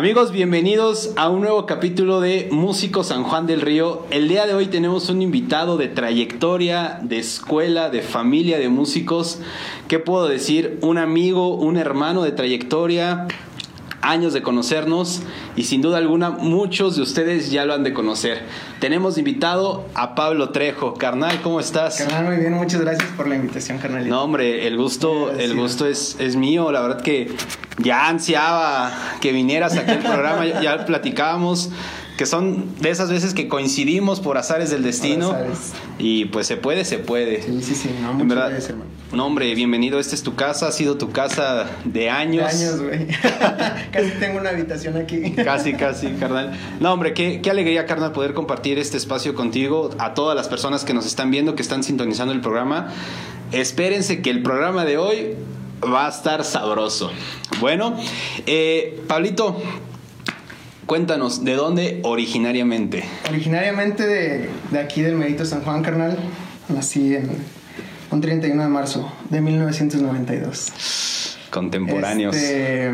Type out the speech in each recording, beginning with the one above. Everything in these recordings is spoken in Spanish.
Amigos, bienvenidos a un nuevo capítulo de Músico San Juan del Río. El día de hoy tenemos un invitado de trayectoria, de escuela, de familia de músicos. ¿Qué puedo decir? Un amigo, un hermano de trayectoria, años de conocernos y sin duda alguna muchos de ustedes ya lo han de conocer. Tenemos invitado a Pablo Trejo. Carnal, ¿cómo estás? Carnal, muy bien, muchas gracias por la invitación, carnal. No, hombre, el gusto, el gusto es, es mío. La verdad que ya ansiaba que vinieras aquí al programa, ya, ya platicábamos que son de esas veces que coincidimos por azares del destino. azares. Y pues se puede, se puede. Sí, sí, sí, no, En verdad, gracias, hermano. no, hombre, bienvenido. Esta es tu casa, ha sido tu casa de años. De años, güey. Casi tengo una habitación aquí. Casi, casi, carnal. No, hombre, qué, qué alegría, carnal, poder compartir este espacio contigo. A todas las personas que nos están viendo, que están sintonizando el programa. Espérense que el programa de hoy va a estar sabroso. Bueno, eh, Pablito, cuéntanos, ¿de dónde originariamente? Originariamente de, de aquí del Medito San Juan, carnal. Nací en un 31 de marzo de 1992. Contemporáneos. Este,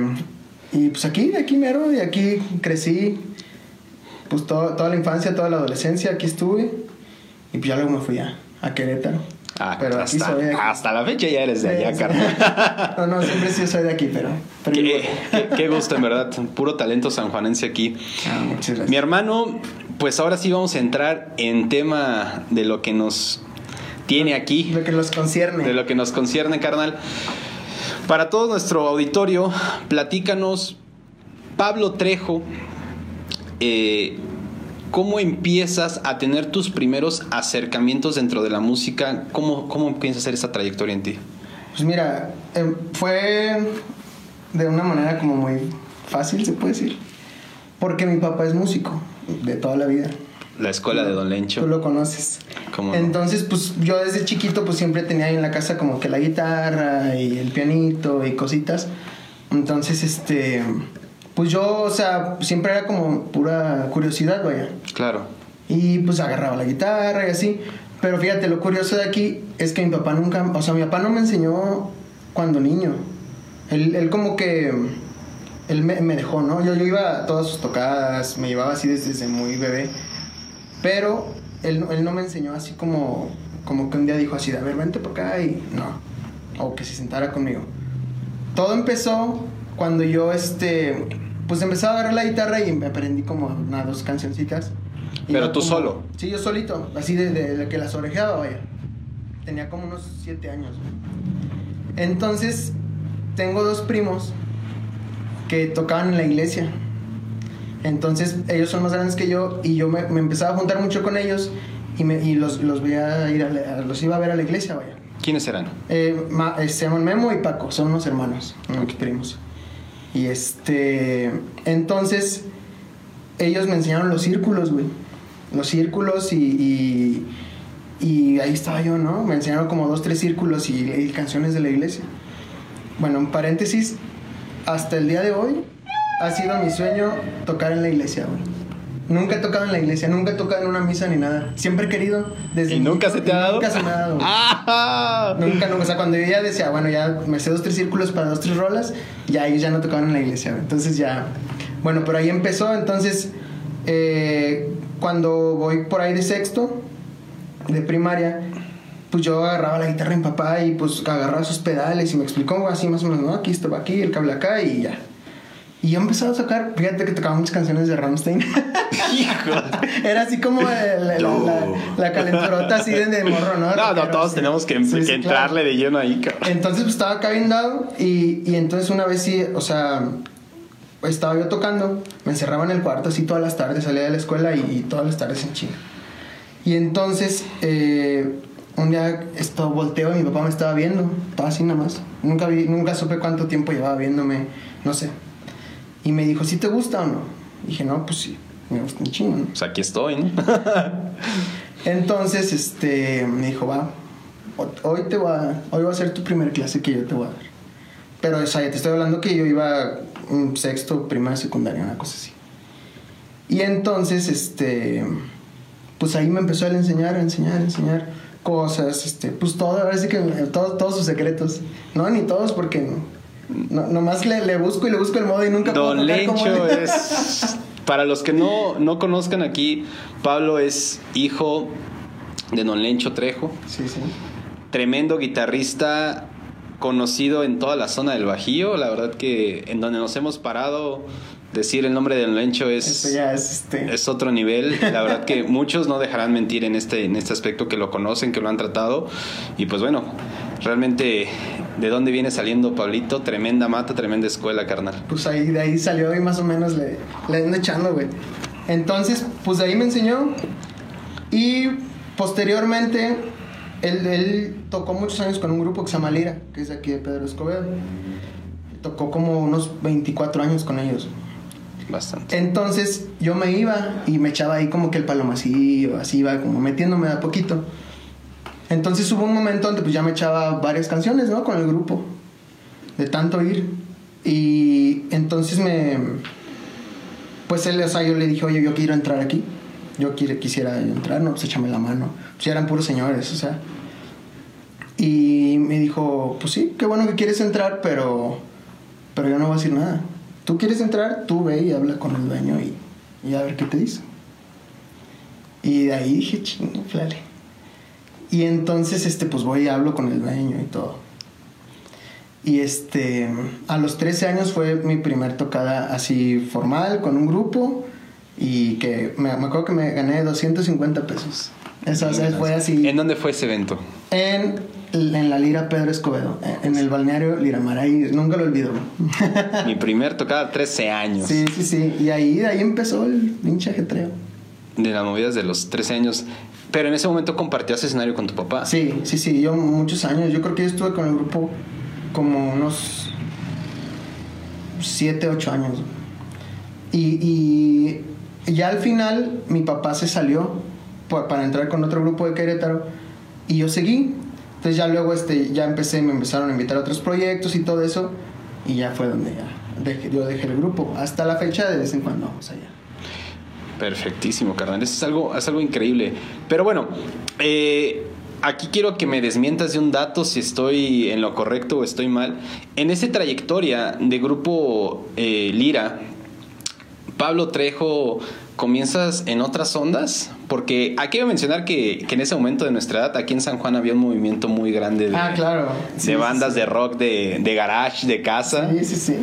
y pues aquí, aquí mero, y aquí crecí. Pues to- toda la infancia, toda la adolescencia, aquí estuve. Y pues ya luego me fui a, a Querétaro. Ah, pero aquí hasta, soy de aquí. hasta la fecha ya eres de allá, Sí, carnal. No, no, siempre sí soy de aquí, pero. pero Qué, qué- qué gusto, en verdad. Puro talento sanjuanense aquí. Ah, muchas gracias. Mi hermano, pues ahora sí vamos a entrar en tema de lo que nos tiene aquí, Lo que los concierne. de lo que nos concierne, carnal. Para todo nuestro auditorio, platícanos, Pablo Trejo, eh, ¿cómo empiezas a tener tus primeros acercamientos dentro de la música? ¿Cómo, cómo empieza a hacer esa trayectoria en ti? Pues mira, em, fue de una manera como muy fácil, se puede decir. Porque mi papá es músico de toda la vida. La escuela de Don Lencho. Tú lo conoces. ¿Cómo no? Entonces, pues yo desde chiquito pues siempre tenía ahí en la casa como que la guitarra y el pianito y cositas. Entonces, este, pues yo, o sea, siempre era como pura curiosidad, vaya. Claro. Y pues agarraba la guitarra y así. Pero fíjate, lo curioso de aquí es que mi papá nunca, o sea, mi papá no me enseñó cuando niño. Él, él como que, él me, me dejó, ¿no? Yo, yo iba a todas sus tocadas, me llevaba así desde, desde muy bebé. Pero él, no- él no me enseñó así como, como que un día dijo así, a ver, vente por acá y no. O que se sentara conmigo. Todo empezó cuando yo, este, pues empezaba a agarrar la guitarra y me aprendí como una, dos cancioncitas. Y Pero tú como- solo. Sí, yo solito, así de, de- de que las orejeaba, vaya. Tenía como unos siete años. güey. Entonces, tengo dos primos que tocaban en la iglesia. Entonces, ellos son más grandes que yo y yo me, me empezaba a juntar mucho con ellos y, me, y los, los, veía ir a la- los iba a ver a la iglesia, vaya. ¿Quiénes eran? Eh, ma- eh, se llaman Memo y Paco, son unos hermanos, unos primos. Y este, entonces, ellos me enseñaron los círculos, güey. Los círculos y, y, ahí estaba yo, ¿no? Me enseñaron como dos, tres círculos y, y canciones de la iglesia. Bueno, en paréntesis, hasta el día de hoy ha sido mi sueño tocar en la iglesia, güey. Nunca he tocado en la iglesia, nunca he tocado en una misa ni nada. Siempre he querido desde ¿Y nunca se te ha dado? Nunca se me ha dado. ¡Ah! Nunca, nunca. O sea, cuando yo ya decía, bueno, ya me sé dos, tres círculos para dos, tres rolas, ya ellos ya no tocaban en la iglesia. güey. Entonces ya. Bueno, pero ahí empezó. Entonces, eh, cuando voy por ahí de sexto, de primaria, pues yo agarraba la guitarra mi papá y pues agarraba sus pedales y me explicó así más o menos, ¿no? Aquí estaba aquí, el cable acá y ya. Y yo empezaba a tocar, fíjate que tocaba muchas canciones de Rammstein. Era así como el- la, la, la calenturota así de, de morro, ¿no? No, no, todos tenemos que, Sí, que sí, entrarle claro. de lleno ahí, cabrón. Entonces pues, estaba acá bien dado y, y entonces una vez sí, o sea, estaba yo tocando, me encerraba en el cuarto así todas las tardes, salía de la escuela y, y todas las tardes en chinga. Y entonces eh, un día esto volteo y mi papá me estaba viendo, estaba así nada más. Nunca, vi, nunca supe cuánto tiempo llevaba viéndome, no sé. Y me dijo, ¿sí te gusta o no? dije, no, pues sí, me gusta un chingo, ¿no? Pues aquí estoy, ¿no? Entonces, este, me dijo, va, ho- hoy te voy a, hoy va a ser tu primer clase que yo te voy a dar. Pero, o sea, ya te estoy hablando que yo iba un sexto, primaria, secundaria, una cosa así. Y entonces, este, pues ahí me empezó a enseñar, a enseñar, a enseñar cosas, este, pues todo, ahora sí que todos, todos sus secretos. No, ni todos porque No, nomás le, le, busco y le busco el modo y nunca Don Lencho es... Para los que no, no conozcan aquí, Pablo es hijo de Don Lencho Trejo. Sí, sí. Tremendo guitarrista conocido en toda la zona del Bajío. La verdad que en donde nos hemos parado, decir el nombre de Don Lencho es, es, este... es otro nivel. La verdad que muchos no dejarán mentir en este, en este aspecto, que lo conocen, que lo han tratado. Y pues bueno, realmente de dónde viene saliendo Pablito, tremenda mata, tremenda escuela, carnal. Pues ahí, de ahí salió y más o menos le, le ando echando, güey. Entonces, pues de ahí me enseñó. Y posteriormente, él, él, tocó muchos años con un grupo que se llama Lira, que es de aquí de Pedro Escobedo. Tocó como unos 24 años con ellos. Bastante. Entonces yo me iba y me echaba ahí como que el palomacillo, así iba como metiéndome a poquito. Entonces hubo un momento donde pues ya me echaba varias canciones, ¿no? Con el grupo, de tanto ir. Y entonces me... Pues él, o sea, yo le dije, oye, yo quiero entrar aquí. Yo quiero, quisiera entrar, no, pues échame la mano. Pues eran puros señores, o sea. Y me dijo, pues sí, qué bueno que quieres entrar, pero, pero yo no voy a decir nada. Tú quieres entrar, tú ve y habla con el dueño y, y a ver qué te dice. Y de ahí dije, chingo, flale. Y entonces, este, pues voy y hablo con el dueño y todo. Y este, a los 13 años fue mi primer tocada así formal con un grupo y que me, me acuerdo que me gané 250 pesos. Eso o sea, fue así. ¿En dónde fue ese evento? En, en la Lira Pedro Escobedo, en el balneario Liramar, ahí nunca lo olvido. Mi primer tocada, 13 años. Sí, sí, sí. Y ahí, de ahí empezó el pinche ajetreo. De las movidas de los 13 años. Pero en ese momento compartías escenario con tu papá. Sí, sí, sí, yo muchos años. Yo creo que yo estuve con el grupo como unos 7, 8 años. Y, y ya al final mi papá se salió para entrar con otro grupo de Querétaro y yo seguí. Entonces ya luego este, ya empecé, me empezaron a invitar a otros proyectos y todo eso y ya fue donde ya dejé, yo dejé el grupo. Hasta la fecha de vez en cuando vamos allá. Perfectísimo, carnal. Eso es algo, es algo increíble. Pero bueno, eh, aquí quiero que me desmientas de un dato si estoy en lo correcto o estoy mal. En esa trayectoria de grupo eh, Lira, Pablo Trejo, ¿comienzas en otras ondas? Porque aquí voy a mencionar que, que, en ese momento de nuestra edad, aquí en San Juan había un movimiento muy grande de, ah, claro. sí, de bandas sí. de rock, de, de garage, de casa. Sí, sí, sí.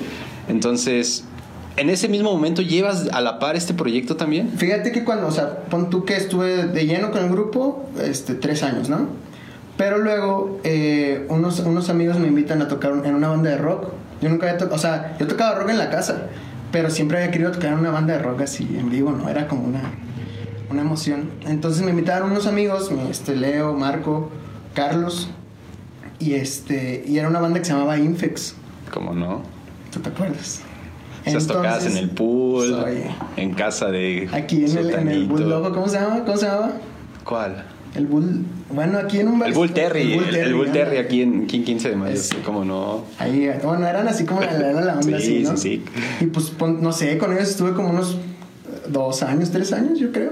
Entonces, ¿En ese mismo momento llevas a la par este proyecto también? Fíjate que cuando, o sea, pon tú que estuve de lleno con el grupo, este, tres años, ¿no? Pero luego eh, unos, unos amigos me invitan a tocar en una banda de rock. Yo nunca había tocado, o sea, yo tocaba rock en la casa, pero siempre había querido tocar en una banda de rock así en vivo, ¿no? Era como una, una emoción. Entonces me invitaron unos amigos, este, Leo, Marco, Carlos, y, este, y era una banda que se llamaba Infex. ¿Cómo no? ¿Tú te acuerdas? Esas tocadas en el pool, soy, en casa de. Aquí en el, en el, Bull Logo, ¿cómo se llama? ¿Cómo se llama? ¿Cuál? El Bull. Bueno, aquí en un El Bull Terry. El Bull Terry, el Bull Terry aquí en, aquí en 15 de mayo. Sí. ¿Cómo no? Ahí, bueno, eran así como la, la, la onda, sí, así, ¿no? Sí, sí. Y pues, no sé, con ellos estuve como unos dos años, tres años, yo creo.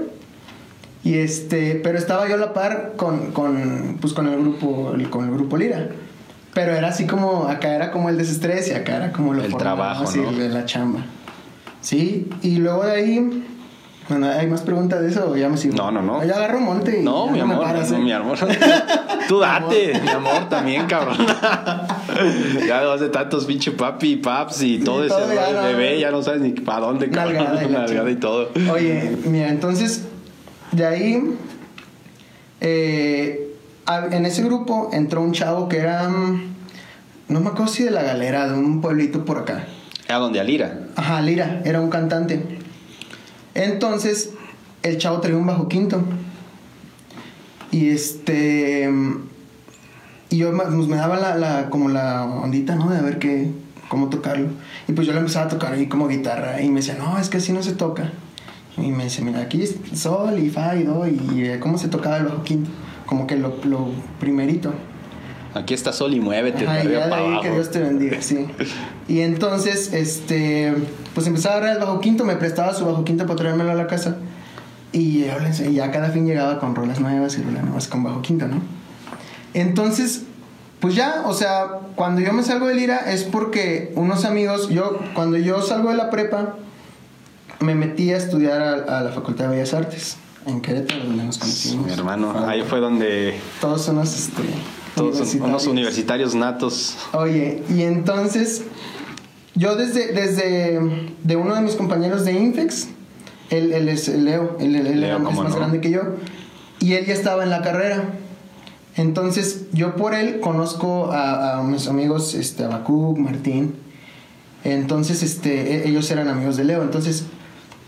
Y este, pero estaba yo a la par con, con, pues con el grupo, con el grupo Lira. Pero era así como, acá era como el desestrés y acá era como lo el trabajo, así, ¿no? de la chamba. Sí, y luego de ahí, bueno, ¿hay más preguntas de eso? Ya me sigo. No, no, no. Ya agarro monte. Y no, mi amor, paras, no, ¿eh? mi amor. Tú date, mi amor, también, cabrón. ya hace tantos pinche papi y paps y todo ese todo ya, no. bebé, ya no sabes ni para dónde, cabrón. Nalgada y la Nalgada y todo. Oye, mira, entonces, de ahí, eh, en ese grupo entró un chavo que era, mm, no me acuerdo si de la galera, de un pueblito por acá. Era donde Alira. Ajá, Lira, era un cantante. Entonces, el chavo traía un bajo quinto. Y este. Y yo pues, me daba la, la- como la ondita, ¿no? De a ver qué, cómo tocarlo. Y pues yo le empezaba a tocar ahí como guitarra. Y me decía, no, es que así no se toca. Y me dice, mira, aquí es sol y fa y do. Y eh, cómo se tocaba el bajo quinto. Como que lo, lo primerito. Aquí está sol y muévete Ajá, y ya para ahí abajo. que Dios te bendiga, sí. Y entonces, este, pues empezaba a agarrar el bajo quinto, me prestaba su bajo quinto para traérmelo a la casa. Y yo le enseñé- y ya cada fin llegaba con rolas nuevas y rolas nuevas con bajo quinto, ¿no? Entonces, pues ya, o sea, cuando yo me salgo de Lira es porque unos amigos, yo, cuando yo salgo de la prepa, me metí a estudiar a, a la Facultad de Bellas Artes en Querétaro, donde nos conocimos. Mi hermano, ahí fue donde Todos son unos, este, todos unos universitarios natos. Oye, y entonces yo desde, desde de uno de mis compañeros de Infex, él, él es Leo, él, él Leo, es ¿cómo más no? grande que yo, y él ya estaba en la carrera. Entonces yo por él conozco a, a mis amigos, este, Abacuc, Martín. Entonces, este, e- ellos eran amigos de Leo. Entonces,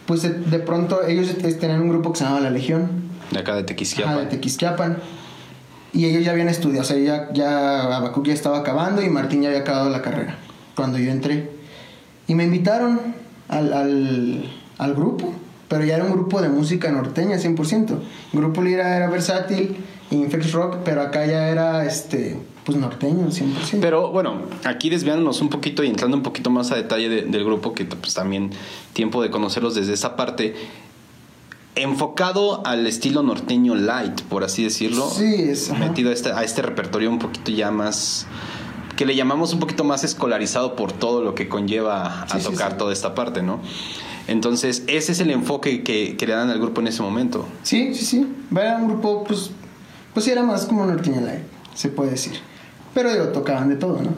pues de, pronto ellos tenían un grupo que se llamaba La Legión. De acá de Tequisquiapan. de Tequisquiapan. Y ellos ya habían estudiado, o sea, ya, ya Abacuc ya estaba acabando y Martín ya había acabado la carrera cuando yo entré. Y me invitaron al, al, al grupo, pero ya era un grupo de música norteña 100%. El grupo Lira era versátil, Infex Rock, pero acá ya era este, pues norteño 100%. Pero bueno, aquí desviándonos un poquito y entrando un poquito más a detalle de- del grupo, que pues también tiempo de conocerlos desde esa parte, enfocado al estilo norteño light, por así decirlo. Sí, es. Metido a este, a este repertorio un poquito ya más que le llamamos un poquito más escolarizado por todo lo que conlleva a Sí, tocar sí. toda esta parte, ¿no? Entonces, ese es el enfoque que, que le dan al grupo en ese momento. Sí, sí, sí. Era un grupo, pues, pues sí, era más como norteño light, se puede decir. Pero digo, tocaban de todo, ¿no?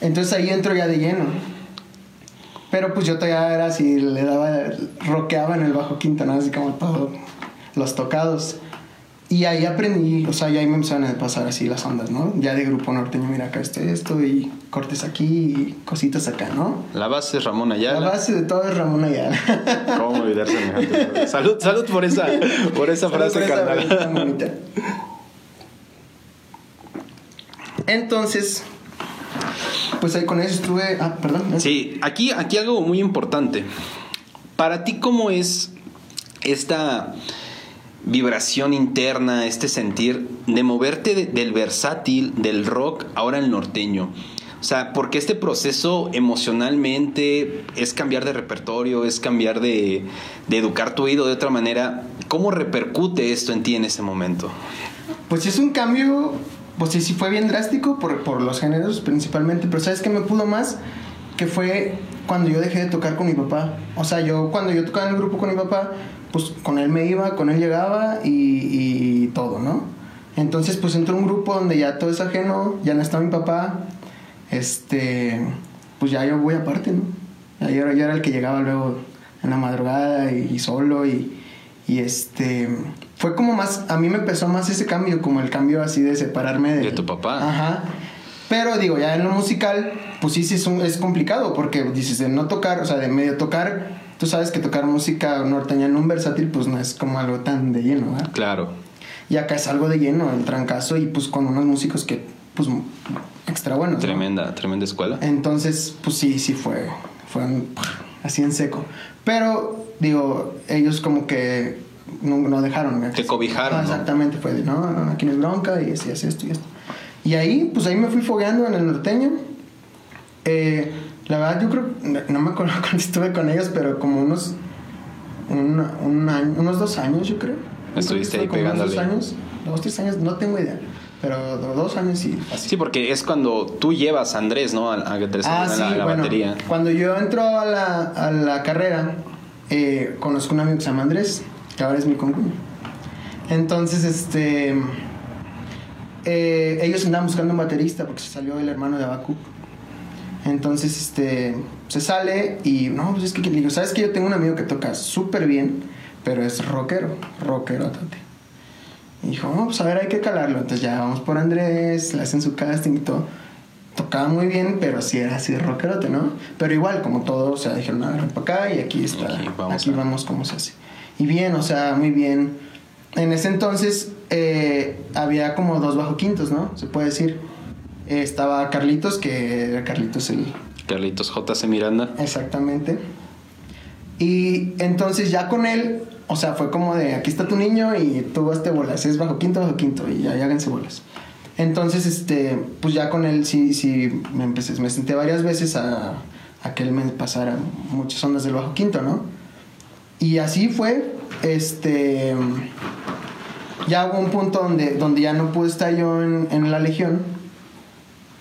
Entonces ahí entro ya de lleno. Pero pues yo todavía era así, le daba, rockeaba en el bajo quinto, ¿no? Así como todos los tocados. Y ahí aprendí, o sea, ya ahí me empezaron a pasar así las ondas, ¿no? Ya de grupo norteño, mira acá está esto, y cortes aquí, y cositas acá, ¿no? La base es Ramón La Ayala. base de todo es Ramón Ayala. ¿Cómo olvidar semejante? Salud, salud por esa, por esa frase, Por esa carnal. Entonces, pues ahí con eso estuve. Ah, perdón. Sí, aquí, aquí algo muy importante. Para ti, ¿cómo es esta vibración interna, este sentir de moverte de- del versátil, del rock, ahora al norteño? O sea, porque este proceso emocionalmente es cambiar de repertorio, es cambiar de, de educar tu oído de otra manera. ¿Cómo repercute esto en ti en ese momento? Pues es un cambio, pues sí, sí fue bien drástico por, por los géneros principalmente, pero ¿sabes qué me pudo más? Que fue cuando yo dejé de tocar con mi papá. O sea, yo cuando yo tocaba en el grupo con mi papá, pues con él me iba, con él llegaba y, y todo, ¿no? Entonces pues entró un grupo donde ya todo es ajeno, ya no está mi papá, este, pues ya yo voy aparte, ¿no? Yo, era- yo era el que llegaba luego en la madrugada y, y solo y, y este fue como más a mí me empezó más ese cambio como el cambio así de separarme de, De tu papá. ajá pero digo ya en lo musical pues sí sí es, un- es complicado porque dices de no tocar o sea de medio tocar tú sabes que tocar música norteña en un versátil pues no es como algo tan de lleno ¿verdad? Claro. y acá es algo de lleno el trancazo y pues con unos músicos que pues extra buenos ¿no? Tremenda, tremenda escuela. Entonces, pues sí, sí fue, fue un- así en seco. Pero, digo, ellos como que no, no dejaron. Te cobijaron, Ah. Exactamente, fue de, no, no, aquí no es bronca y así, así, esto y esto. Y ahí, pues ahí me fui fogueando en el norteño. Eh, la verdad, yo creo, no, me acuerdo cuándo estuve con ellos, pero como unos, una- un año- unos dos años, yo creo. Yo creo que Estuviste ahí unos pegándole. Dos años, dos, tres años, no tengo idea. Pero do- dos años y así. Sí, porque es cuando tú llevas a Andrés, ¿no? A, a te Ah, a sí, la, la bueno, batería. cuando yo entro a la, a la carrera, eh, conozco un amigo que se llama Andrés, que ahora es mi concuño. Entonces, este, eh, ellos andaban buscando un baterista porque se salió el hermano de Abacu. Entonces, este, se sale y, no, pues es que, digo, ¿sabes que Yo tengo un amigo que toca súper bien, pero es rockero, rockero, tate. Y dijo, no, pues a ver, hay que calarlo. Entonces ya vamos por Andrés, le hacen su casting y todo. Tocaba muy bien, pero sí era así de rockerote, ¿no? Pero igual, como todo, o sea, dijeron, a ver, para acá y aquí está. Aquí Aquí vamos vamos, a- cómo se hace. Y bien, o sea, muy bien. En ese entonces eh, había como dos bajo quintos, ¿no? Se puede decir. Eh, estaba Carlitos, que era Carlitos el, Carlitos JC Miranda. Exactamente. Y entonces ya con él, o sea, fue como de aquí está tu niño y tú hazte bolas, es bajo quinto, bajo quinto, y ya, ya háganse bolas. Entonces, este, pues ya con él sí, sí me empecé, me senté varias veces a, a que él me pasara muchas ondas del bajo quinto, ¿no? Y así fue, este, ya hubo un punto donde, donde ya no pude estar yo en, en la legión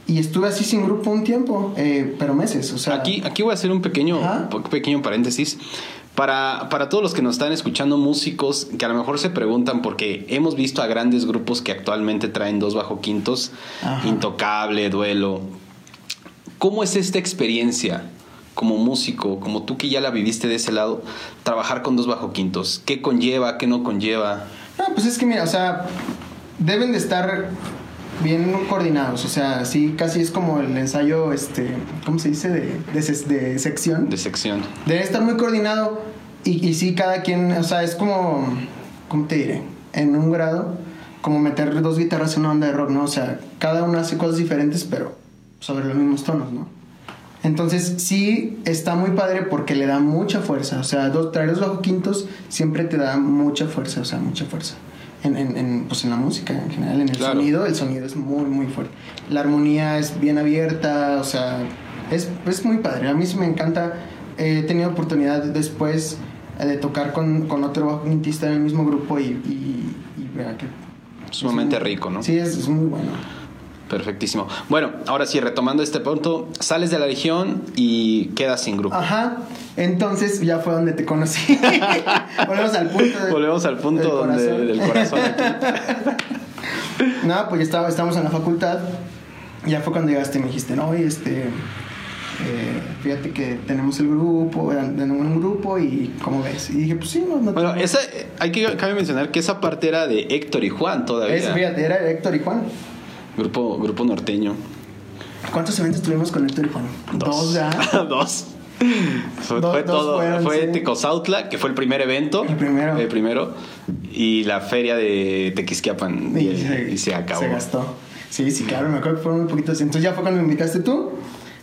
Y estuve así sin grupo un tiempo, eh, pero meses, o sea... Aquí, aquí voy a hacer un pequeño, un pequeño paréntesis. Para, para todos los que nos están escuchando, músicos que a lo mejor se preguntan, porque hemos visto a grandes grupos que actualmente traen dos bajo quintos, Ajá. Intocable, Duelo. ¿Cómo es esta experiencia como músico, como tú que ya la viviste de ese lado, trabajar con dos bajo quintos? ¿Qué conlleva, qué no conlleva? No, pues es que mira, o sea, deben de estar bien coordinados, o sea, sí, casi es como el ensayo, este, ¿cómo se dice? De, de, de sección. De sección. Debe estar muy coordinado y, y sí, cada quien, o sea, es como, ¿cómo te diré? En un grado, como meter dos guitarras en una banda de rock, ¿no? O sea, cada una hace cosas diferentes, pero sobre los mismos tonos, ¿no? Entonces sí está muy padre porque le da mucha fuerza, o sea, dos, traer dos bajo quintos siempre te da mucha fuerza, o sea, mucha fuerza. En, en, en, pues en la música en general, en el Claro. sonido, el sonido es muy, muy fuerte. La armonía es bien abierta, o sea, es, es muy padre. A mí sí me encanta. He tenido oportunidad después eh, de tocar con, con otro bajo quintista en el mismo grupo y, y, y vea que... Sumamente muy- rico, ¿no? Sí, es, es muy bueno. Perfectísimo. Bueno, ahora sí, retomando este punto, sales de la legión y quedas sin grupo. Ajá, entonces ya fue donde te conocí. Volvemos al punto. de- Volvemos al punto del donde, corazón. del corazón aquí. No, pues ya estaba, estábamos en la facultad. Ya fue cuando llegaste y me dijiste, no, oye, este. eh, fíjate que tenemos el grupo, tenemos un grupo y ¿cómo ves? Y dije, pues sí, no, no Bueno, esa, hay que cabe mencionar que esa parte era de Héctor y Juan todavía. Es, fíjate, era Héctor y Juan. Grupo, grupo norteño. ¿Cuántos eventos tuvimos con Héctor y Juan? Dos. ya. dos. Fue, Dos- fue dos todo. fueron, fue sí. Tecozautla, que fue el primer evento. El primero. El primero. Y la feria de Tequisquiapan. Y, y se acabó. Se gastó. Sí, sí, claro, me acuerdo que fueron muy poquitos. Entonces ya fue cuando me invitaste tú.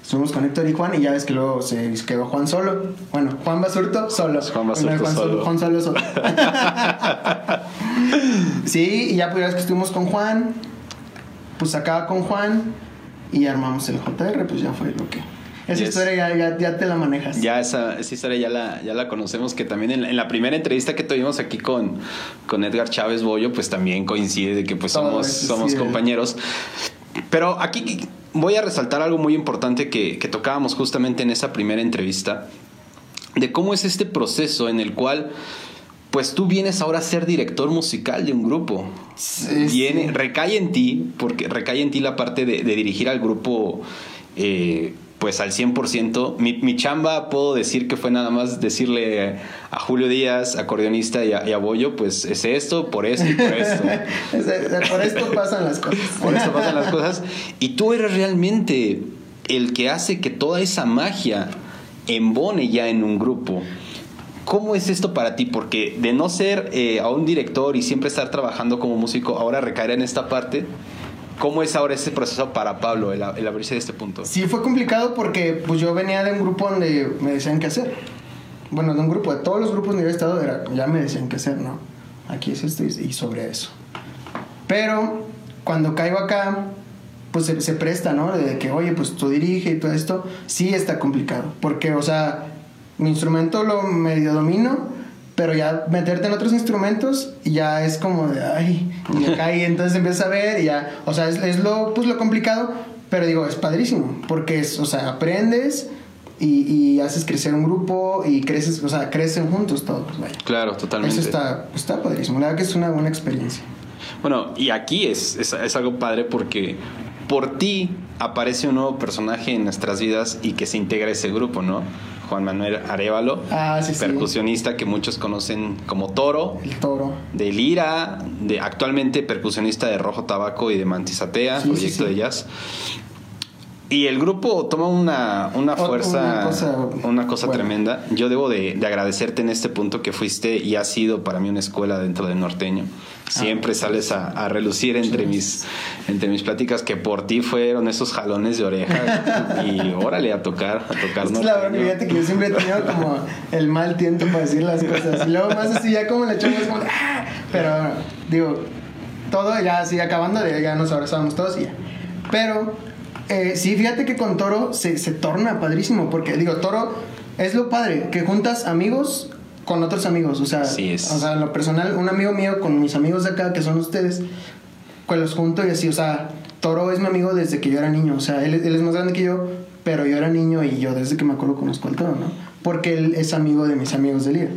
Estuvimos con Héctor y Juan y ya ves que luego se quedó Juan solo. Bueno, Juan Basurto solo. Juan Basurto Juan solo. Juan solo solo. sí, y ya pues ya ves que estuvimos con Juan. Pues acá con Juan y armamos el JR, pues ya fue lo que... Esa Yes. historia ya, ya, ya te la manejas. Ya esa, esa historia ya la, ya la conocemos, que también en, en la primera entrevista que tuvimos aquí con, con Edgar Chávez Bollo, pues también coincide de que pues Todo somos, somos sí, compañeros. Pero aquí voy a resaltar algo muy importante que, que tocábamos justamente en esa primera entrevista, de cómo es este proceso en el cual pues tú vienes ahora a ser director musical de un grupo. Sí, Viene, sí. recae en ti, porque recae en ti la parte de, de dirigir al grupo eh, pues al 100%. Mi, mi chamba puedo decir que fue nada más decirle a Julio Díaz, acordeonista y a, y a Bollo, pues es esto, por esto y por esto. Por esto pasan las cosas. Por eso pasan las cosas. Y tú eres realmente el que hace que toda esa magia embone ya en un grupo. ¿Cómo es esto para ti? Porque de no ser eh, a un director y siempre estar trabajando como músico, ahora recaer en esta parte, ¿cómo es ahora ese proceso para Pablo, el, el abrirse de este punto? Sí, fue complicado porque pues yo venía de un grupo donde me decían qué hacer. Bueno, de un grupo, de todos los grupos donde había estado, era, ya me decían qué hacer, ¿no? Aquí es esto y sobre eso. Pero cuando caigo acá, pues se, se presta, ¿no? De que, oye, pues tú dirige y todo esto, sí está complicado. Porque, o sea, mi instrumento lo medio domino, pero ya meterte en otros instrumentos y ya es como de, ay, y acá y entonces empiezas a ver y ya, o sea, es, es lo, pues lo complicado, pero digo, es padrísimo, porque es, o sea, aprendes y, y haces crecer un grupo y creces, o sea, crecen juntos todos, vaya. Claro, totalmente. Eso está, está padrísimo, la verdad que es una buena experiencia. Bueno, y aquí es, es, es algo padre porque por ti aparece un nuevo personaje en nuestras vidas y que se integra a ese grupo, ¿no? Juan Manuel Arevalo, Ah, sí, sí. percusionista que muchos conocen como Toro, El toro. de Lira, de actualmente percusionista de Rojo Tabaco y de Mantisatea, Sí, proyecto de jazz. Y el grupo toma una, una fuerza, una cosa una cosa tremenda. Yo debo de, de agradecerte en este punto que fuiste y has sido para mí una escuela dentro del norteño. Siempre sales a, a relucir entre mis, entre mis pláticas que por ti fueron esos jalones de oreja y órale a tocar, a tocar Es la verdad, fíjate que yo siempre he tenido como el mal tiento para decir las cosas. Y luego más así, ya como le echamos como, "Ah", pero digo, todo ya así acabando, de, ya nos abrazamos todos y ya. Pero eh, sí, fíjate que con Toro se, se torna padrísimo, porque digo, Toro es lo padre, que juntas amigos con otros amigos. O sea, es. o sea, lo personal, un amigo mío con mis amigos de acá, que son ustedes, pues los junto y así, o sea, Toro es mi amigo desde que yo era niño. O sea, él, él es más grande que yo, pero yo era niño y yo desde que me acuerdo conozco al Toro, ¿no? Porque él es amigo de mis amigos de Lira.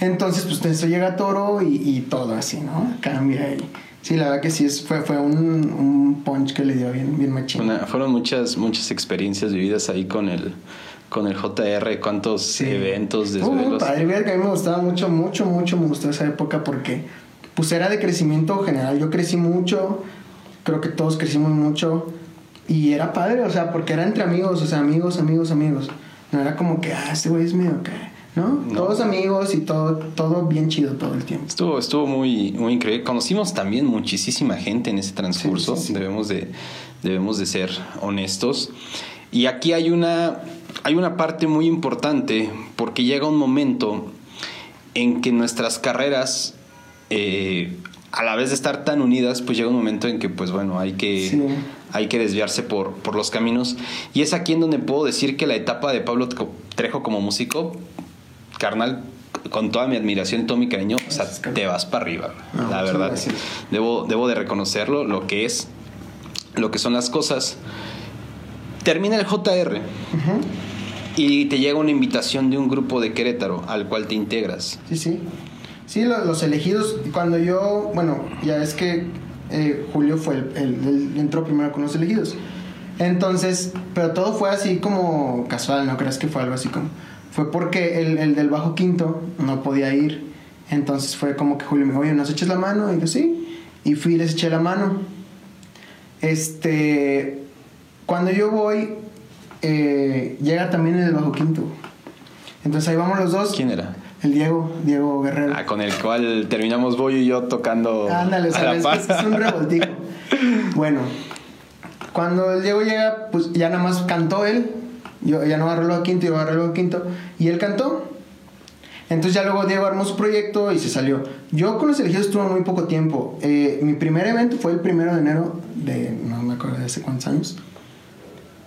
Entonces, pues eso llega Toro y, y todo así, ¿no? Cambia y... Sí, la verdad que sí, es, fue, fue un, un punch que le dio bien, bien machín. Una- fueron muchas, muchas experiencias vividas ahí con el, con el JR, cuántos Sí. eventos, desvelos. padre, a mí me gustaba mucho, mucho, mucho, me gustó esa época porque pues era de crecimiento general. Yo crecí mucho, creo que todos crecimos mucho y era padre, o sea, porque era entre amigos, o sea, amigos, amigos, amigos. No era como que, ah, este güey es medio que, ¿no? No. Todos amigos y todo, todo bien chido todo el tiempo. Estuvo, estuvo muy, muy increíble. Conocimos también muchísima gente en ese transcurso. Sí, sí, sí. Debemos, de, debemos de ser honestos. Y aquí hay una, hay una parte muy importante porque llega un momento en que nuestras carreras, eh, a la vez de estar tan unidas, pues llega un momento en que, pues bueno, hay que, Sí. hay que desviarse por, por los caminos. Y es aquí en donde puedo decir que la etapa de Pablo Trejo como músico, carnal, con toda mi admiración, todo mi cariño, o sea, te vas para arriba, No, la muchas verdad. Debo, debo de reconocerlo, lo que es, lo que son las cosas. Termina el JR y te llega una invitación de un grupo de Querétaro al cual te integras. Sí, sí. Sí, lo- los elegidos, cuando yo, bueno, ya es que eh, Julio fue el, el- el- entró primero con los elegidos. Entonces, pero todo fue así como casual, no creas que fue algo así como... Fue porque el, el del bajo quinto no podía ir. Entonces fue como que Julio me dijo, oye, ¿nos echas la mano? Y yo, sí. Y fui y les eché la mano. Este, cuando yo voy, eh, llega también el del bajo quinto. Entonces ahí vamos los dos. ¿Quién era? El Diego, Diego Guerrero. Ah, con el cual terminamos Boyo y yo tocando Ándale, o a la es, es- un revoltijo. bueno, cuando el Diego llega, pues ya nada más cantó él. Yo ya no agarré el quinto, yo agarré el quinto. Y él cantó. Entonces ya luego Diego armó su proyecto y se salió. Yo con los elegidos estuve muy poco tiempo. Eh, mi primer evento fue el primero de enero de... No me acuerdo de hace cuántos años.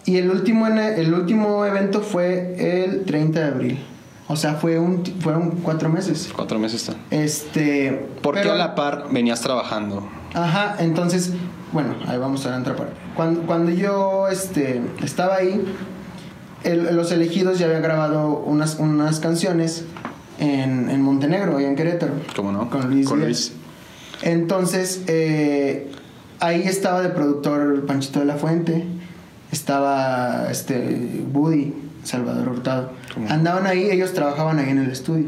Y el último, ene- el último evento fue el 30 de abril. O sea, fue un, fueron cuatro meses. Cuatro meses está. Este... Porque pero- a la par venías trabajando. Ajá, entonces, bueno, ahí vamos a la otra parte. Cuando, cuando yo este, estaba ahí, el- los elegidos ya habían grabado unas, unas canciones en, en Montenegro, allá en Querétaro. ¿Cómo no? Con Luis. Con. Luis. Entonces, eh, ahí estaba de productor Panchito de la Fuente, estaba este Buddy, Salvador Hurtado. ¿Cómo? Andaban ahí, ellos trabajaban ahí en el estudio.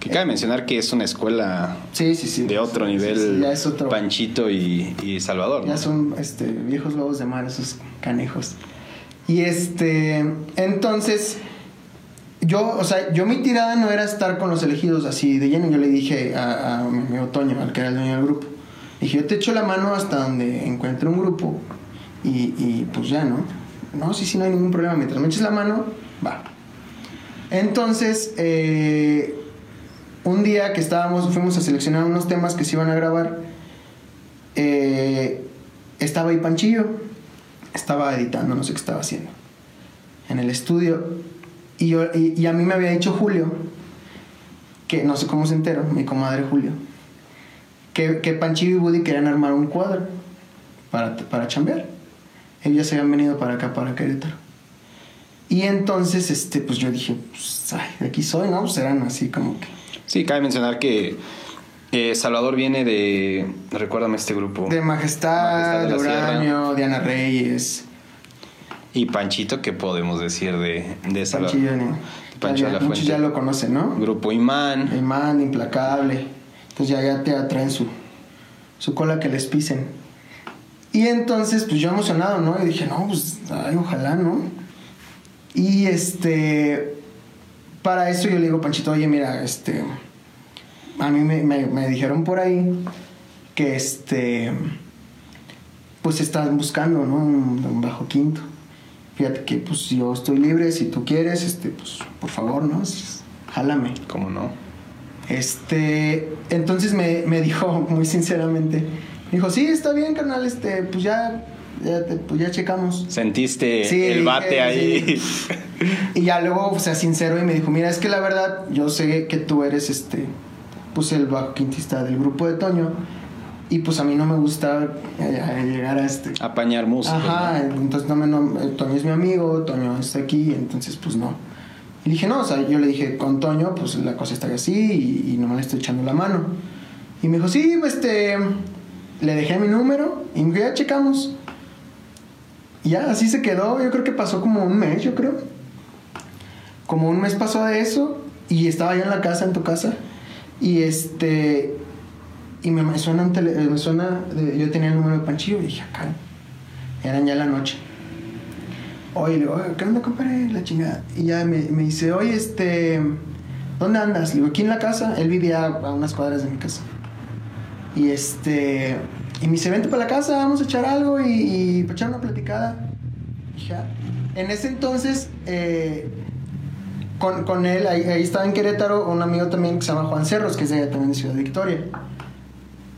Que cabe mencionar que es una escuela Sí, sí, sí. de otro nivel. sí, ya es otro. Panchito y, y Salvador. ¿no? Ya son este, viejos lobos de mar, esos canejos. Y este, entonces, yo, o sea, yo mi tirada no era estar con los elegidos así de lleno. Yo le dije a, a mi amigo Toño, al que era el dueño del grupo, dije, yo te echo la mano hasta donde encuentre un grupo y, pues ya, ¿no? No, sí, sí, no hay ningún problema. Mientras me eches la mano, va. Entonces, eh, un día que estábamos, fuimos a seleccionar unos temas que se iban a grabar, eh, estaba ahí Panchillo, estaba editando, no sé qué estaba haciendo, en el estudio. Y, yo, y, a mí me había dicho Julio, que no sé cómo se enteró, mi comadre Julio, que, que Panchillo y Buddy querían armar un cuadro para, para chambear. Ellos se habían venido para acá, para Querétaro. Y entonces, este, pues yo dije, pues, ay, de aquí soy, ¿no? Pues eran así como que... Sí, cabe mencionar que eh, Salvador viene de. Recuérdame este grupo. De Majestad, Majestad de. Uranio, Diana Reyes, Y Panchito, ¿qué podemos decir de, de Salvador? Panchillo. Pancho Ya- de la Muchos ya lo conocen, ¿no? Grupo Imán. Man, implacable. Pues ya, ya te atraen su, su cola que les pisen. Y entonces, pues yo emocionado, ¿no? Y dije, no, pues, ay, ojalá, ¿no? Y este, para eso yo le digo, Panchito, oye, mira, este, a mí me, me- me dijeron por ahí que este, pues estás buscando, ¿no? Un, un bajo quinto. Fíjate que, pues, yo estoy libre, si tú quieres, este, pues, por favor, ¿no? Jálame. ¿Cómo no? Este, entonces me, me dijo muy sinceramente, me dijo, sí, está bien, carnal, este, pues ya, ya, te- pues ya checamos. Sentiste Sí, el bate dije, ahí. Y ya luego, o sea, sincero, y me dijo, mira, es que la verdad, yo sé que tú eres, este, pues el bajo quintista del grupo de Toño, Y pues a mí no me gusta eh, llegar a este. Apañar música. Ajá, entonces no me, no, eh, Toño es mi amigo, Toño está aquí, entonces pues no. Y dije, no, o sea, yo le dije, con Toño, pues la cosa está así y, y no me le estoy echando la mano. Y me dijo, sí, pues, este, le dejé mi número y me dijo, ya checamos. Y ya, así se quedó, yo creo que pasó como un mes, yo creo. Como un mes pasó de eso y estaba yo en la casa, en tu casa. Y este, y me, suena tele, me suena, de- yo tenía el número de Panchillo y dije, acá, eran ya la noche. Oye, le digo, "Oye, ¿qué onda, compadre? La chingada. Y ya me, me dice, oye, este, ¿dónde andas? Le digo, aquí en la casa. Él vivía a unas cuadras de mi casa. Y este, y me dice, vente para la casa, vamos a echar algo y, y para echar una platicada. "Ah". En ese entonces, eh, con, con él, ahí, ahí estaba en Querétaro, un amigo también que se llama Juan Cerros, que es de también de Ciudad Victoria.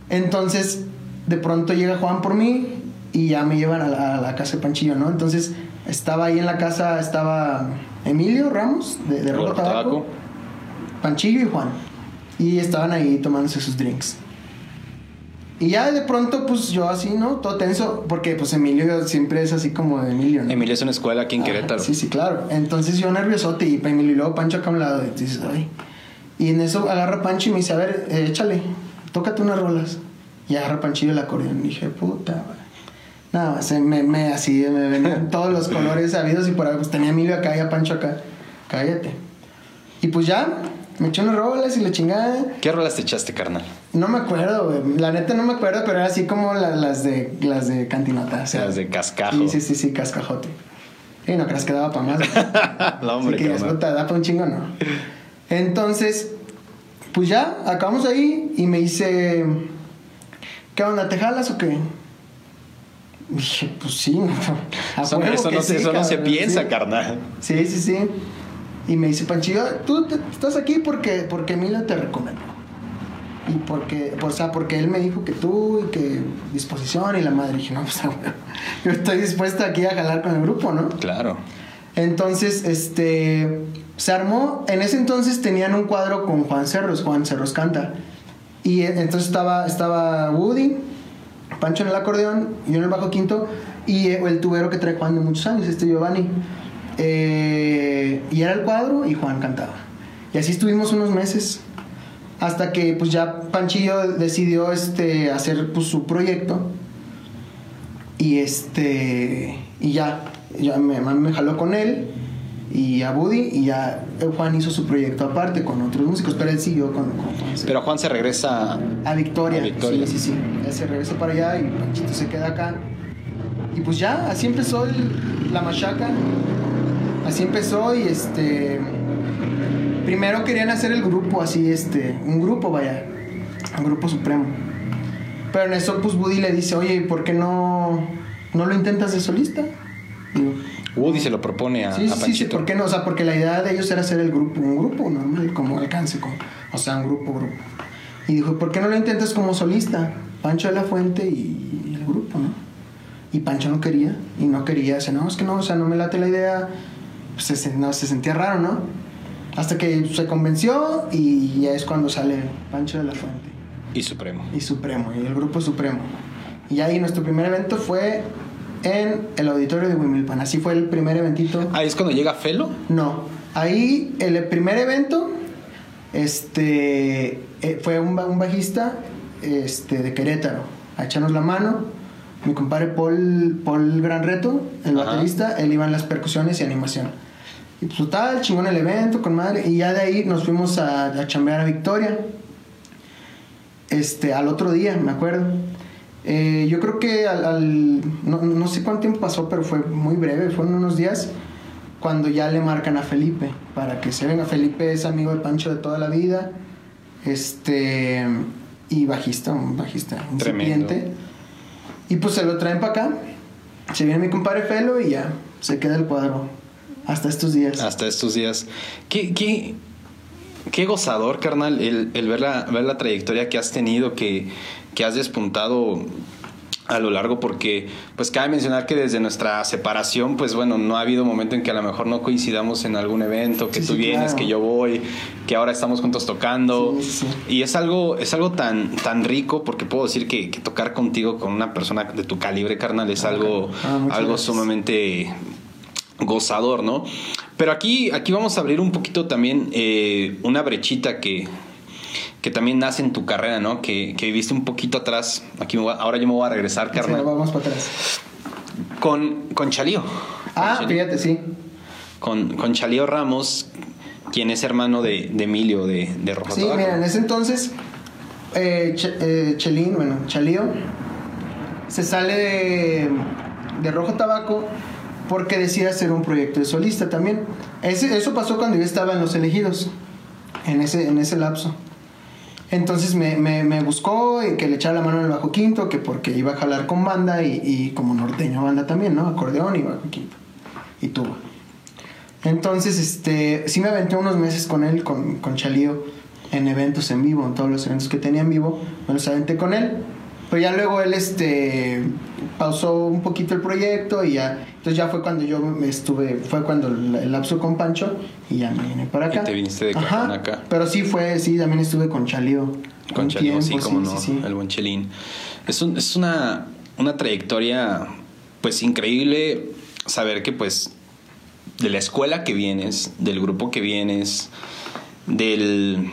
Entonces, de pronto llega Juan por mí y ya me llevan a la, a la casa de Panchillo, ¿no? Entonces, estaba ahí en la casa, estaba Emilio Ramos, de, de Rojo Tabaco. Panchillo y Juan. Y estaban ahí tomándose sus drinks. Y ya de pronto, pues yo así, ¿no? Todo tenso, porque pues Emilio siempre es así como de Emilio, ¿no? Emilio es una escuela aquí en Ajá, Querétaro. Sí, sí, claro. Entonces yo nerviosote y Emilio y luego Pancho acá a un lado. Y dices, ay. Y en eso agarra Pancho y me dice, a ver, eh, échale, tócate unas rolas. Y agarra Panchillo el acordeón. Y dije, puta. Nada, se me, me así, me venían todos los colores sabidos y por ahí, pues tenía a Emilio acá y a Pancho acá. Cállate. Y pues ya, me eché unas rolas y la chingada. ¿Qué rolas te echaste, carnal? No me acuerdo, güey. La neta no me acuerdo, pero era así como la- las de las de cantinota. O sea, Las de cascajo. Sí, sí, sí, sí, cascajote. Y no creas que daba para más. güey. hombre, Así que puta, da para un chingo, no. Entonces, pues ya, acabamos ahí y me dice, ¿qué onda? ¿Te jalas o qué? Dije, pues sí. A Eso, eso que no, se- sí, eso no se cabrón, piensa, sí. carnal. Sí, sí, sí. Y me dice Panchillo, tú te- estás aquí porque, porque Emilio te recomendó. Y porque, o sea, porque él me dijo que tú y que disposición y la madre. dije, no, pues, bueno, yo estoy dispuesta aquí a jalar con el grupo, ¿no? Claro. Entonces, este, se armó, en ese entonces tenían un cuadro con Juan Cerros, Juan Cerros canta. Y entonces estaba, estaba Woody, Pancho en el acordeón, yo en el bajo quinto, y eh, el tubero que trae Juan de muchos años, este Giovanni. Eh, y era el cuadro y Juan cantaba. Y así estuvimos unos meses. Hasta que pues ya Panchillo decidió este, hacer pues, su proyecto. Y este. Y ya. Ya me, me jaló con él. Y a Buddy. Y ya Juan hizo su proyecto aparte con otros músicos. Pero él siguió con, con Juan. Pero Juan se regresa. A Victoria. A Victoria. Sí, sí, sí. Él se regresa para allá y Panchito se queda acá. Y pues ya, así empezó el- la machaca. Así empezó y este. Primero querían hacer el grupo así, este. Un grupo, vaya. Un grupo supremo. Pero en eso, pues Buddy le dice, oye, ¿por qué no, no lo intentas de solista? Digo, Woody se lo propone a, sí, a sí, sí. ¿por qué no? O sea, porque la idea de ellos era hacer el grupo, un grupo, ¿no? Como alcance, como, o sea, un grupo, grupo. Y dijo, ¿por qué no lo intentas como solista? Pancho de la Fuente y el grupo, ¿no? Y Pancho no quería, y no quería, o sea, no, es que no, o sea, no me late la idea, pues se, se- no, se sentía raro, ¿no? Hasta que se convenció y ya es cuando sale Pancho de la Fuente Y Supremo. y Supremo, y el grupo Supremo. Y ahí nuestro primer evento fue en el auditorio de Wimilpan. Así fue el primer eventito. Ah, es cuando llega Felo. No, ahí el primer evento este, eh, fue un, ba- un bajista este, de Querétaro a echarnos la mano. Mi compadre Paul, Paul Gran Reto, el Ajá. baterista, él iba en las percusiones y animación. Y pues total, chingón el evento, con madre. Y ya de ahí nos fuimos a, a chambear a Victoria. Este, al otro día, me acuerdo. Eh, yo creo que al, al- no, no sé cuánto tiempo pasó, pero fue muy breve, fueron unos días cuando ya le marcan a Felipe para que se venga. Felipe es amigo de Pancho de toda la vida, este y bajista, un bajista Tremendo. incipiente. Y pues se lo traen para acá. Se viene mi compadre Felo y ya se queda el cuadro hasta estos días. Hasta estos días. ¿Qué, qué, qué gozador, carnal, el, el ver, la, ver la trayectoria que has tenido, que, que has despuntado a lo largo porque pues cabe mencionar que desde nuestra separación pues bueno no ha habido momento en que a lo mejor no coincidamos en algún evento que Sí, tú sí, vienes claro. que yo voy que ahora estamos juntos tocando Sí, y es algo es algo tan tan rico porque puedo decir que, que tocar contigo con una persona de tu calibre carnal es algo Ah, algo gracias. sumamente gozador no pero aquí aquí vamos a abrir un poquito también eh, una brechita que que también nace en tu carrera, ¿no? Que, que viviste un poquito atrás. Aquí me voy a- ahora yo me voy a regresar, Sí, carnal. vamos para atrás. Con, con Chalío. Ah, con Chalío. fíjate, sí. Con, con Chalío Ramos, quien es hermano de, de Emilio de, de Rojo Sí, mira, en ese entonces, eh, Ch- eh, Chelín, bueno, Chalío, se sale de, de Rojo Tabaco porque decide hacer un proyecto de solista también. Ese- eso pasó cuando yo estaba en Los Elegidos, en ese, en ese lapso. Entonces me, me- me buscó y que le echara la mano en el bajo quinto, que porque iba a jalar con banda y, y como norteño banda también, ¿no? Acordeón y bajo quinto. Y tuba. Entonces, este, sí me aventé unos meses con él, con, con Chalío, en eventos en vivo, en todos los eventos que tenía en vivo, me los aventé con él. Pero ya luego él, este, pausó un poquito el proyecto y ya, entonces ya fue cuando yo me estuve, fue cuando el, lapso con Pancho y ya me vine para acá. Y te viniste de cajón acá. Pero sí fue, sí, también estuve con Chalío. Con Chalío, sí, como no, sí, sí. el buen Chelín. Es, un- es una, una trayectoria, pues, increíble saber que, pues, de la escuela que vienes, del grupo que vienes, del,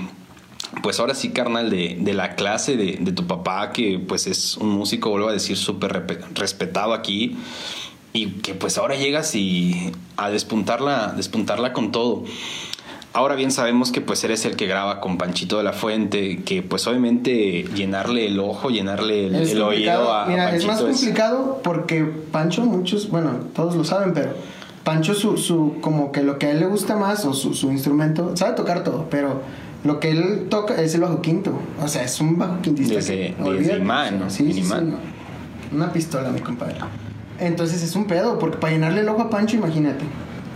pues ahora sí, carnal, de, de la clase de, de tu papá, que pues es un músico, vuelvo a decir, súper respetado aquí, y que pues ahora llegas y a despuntarla, despuntarla con todo. Ahora bien sabemos que pues eres el que graba con Panchito de la Fuente, que pues obviamente llenarle el ojo, llenarle el, oído a, Mira, es más complicado porque Pancho, muchos, bueno, todos lo saben, pero Pancho, su, su, como que lo que a él le gusta más, o su, su instrumento, sabe tocar todo, pero lo que él toca es el bajo quinto. O sea, es un bajo quintista. Desde- desde imán, ¿no? Sí, sí, sí, imán. no. Una pistola, mi compadre. Entonces es un pedo, porque para llenarle el ojo a Pancho, imagínate.